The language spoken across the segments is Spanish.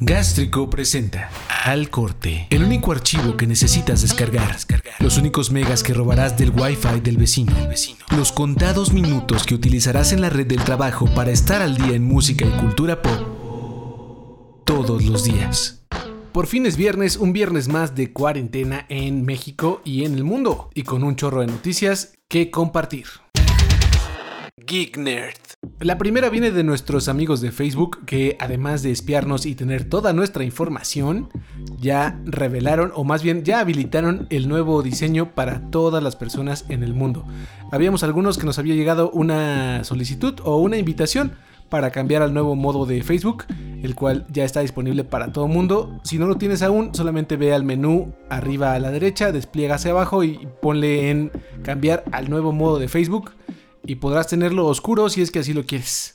Gástrico presenta Al Corte, el único archivo que necesitas descargar, los únicos megas que robarás del Wi-Fi del vecino, los contados minutos que utilizarás en la red del trabajo para estar al día en música y cultura pop todos los días. Por fin es viernes, un viernes más de cuarentena en México y en el mundo, y con un chorro de noticias que compartir. Geek Nerd. La primera viene de nuestros amigos de Facebook que además de espiarnos y tener toda nuestra información, ya revelaron o más bien ya habilitaron el nuevo diseño para todas las personas en el mundo. Habíamos algunos que nos había llegado una solicitud o una invitación para cambiar al nuevo modo de Facebook, el cual ya está disponible para todo mundo. Si no lo tienes aún, solamente ve al menú arriba a la derecha, despliega hacia abajo y ponle en cambiar al nuevo modo de Facebook y podrás tenerlo oscuro si es que así lo quieres.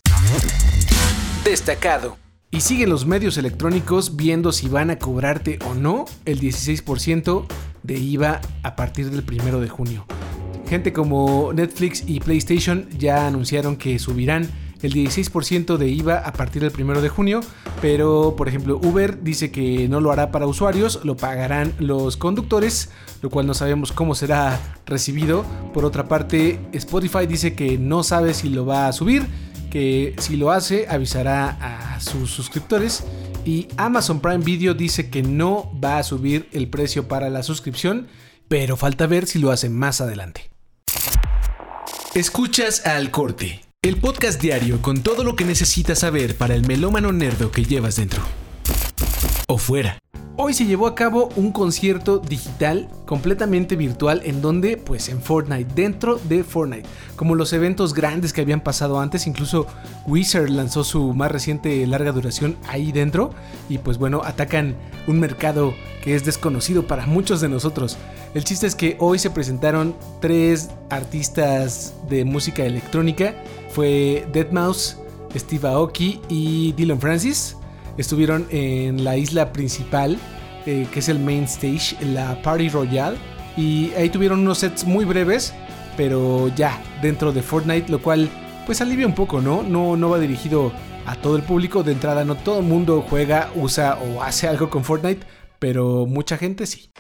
Destacado. Y siguen los medios electrónicos viendo si van a cobrarte o no el 16% de IVA a partir del 1 de junio. Gente como Netflix y PlayStation ya anunciaron que subirán el 16% de IVA a partir del 1 de junio, pero por ejemplo Uber dice que no lo hará para usuarios, lo pagarán los conductores, lo cual no sabemos cómo será recibido. Por otra parte, Spotify dice que no sabe si lo va a subir, que si lo hace avisará a sus suscriptores. Y Amazon Prime Video dice que no va a subir el precio para la suscripción, pero falta ver si lo hace más adelante. Escuchas al corte el podcast diario con todo lo que necesitas saber para el melómano nerdo que llevas dentro. O fuera. Hoy se llevó a cabo un concierto digital completamente virtual en donde, pues en Fortnite, dentro de Fortnite, como los eventos grandes que habían pasado antes, incluso Wizard lanzó su más reciente larga duración ahí dentro y pues bueno, atacan un mercado que es desconocido para muchos de nosotros. El chiste es que hoy se presentaron tres artistas de música electrónica, fue Deadmau5, Steve Aoki y Dylan Francis estuvieron en la isla principal, eh, que es el main stage, la Party Royale, y ahí tuvieron unos sets muy breves, pero ya dentro de Fortnite, lo cual pues alivia un poco, ¿no? No, no va dirigido a todo el público, de entrada no todo el mundo juega, usa o hace algo con Fortnite, pero mucha gente sí.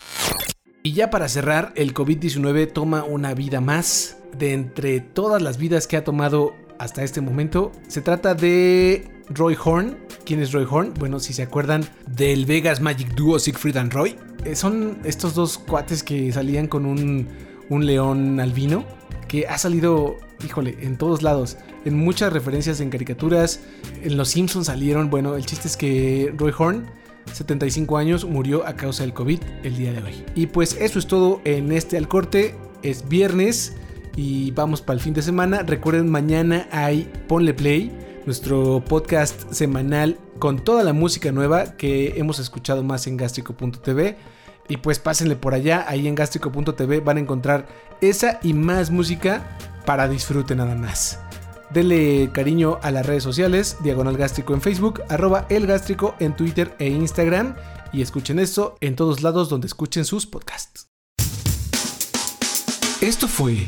Y ya para cerrar, el COVID-19 toma una vida más de entre todas las vidas que ha tomado hasta este momento. Se trata de Roy Horn. ¿Quién es Roy Horn? Bueno, si se acuerdan del Vegas Magic Duo Siegfried and Roy. Eh, son estos dos cuates que salían con un, un león albino. Que ha salido, híjole, en todos lados. En muchas referencias en caricaturas. En Los Simpsons salieron. Bueno, el chiste es que Roy Horn 75 años, murió a causa del COVID el día de hoy. Y pues eso es todo en este al corte. Es viernes y vamos para el fin de semana. Recuerden, mañana hay Ponle Play, nuestro podcast semanal con toda la música nueva que hemos escuchado más en gastrico.tv. Y pues pásenle por allá, ahí en gastrico.tv van a encontrar esa y más música para disfrute nada más. Denle cariño a las redes sociales, Diagonal Gástrico en Facebook, arroba El Gástrico en Twitter e Instagram. Y escuchen esto en todos lados donde escuchen sus podcasts. Esto fue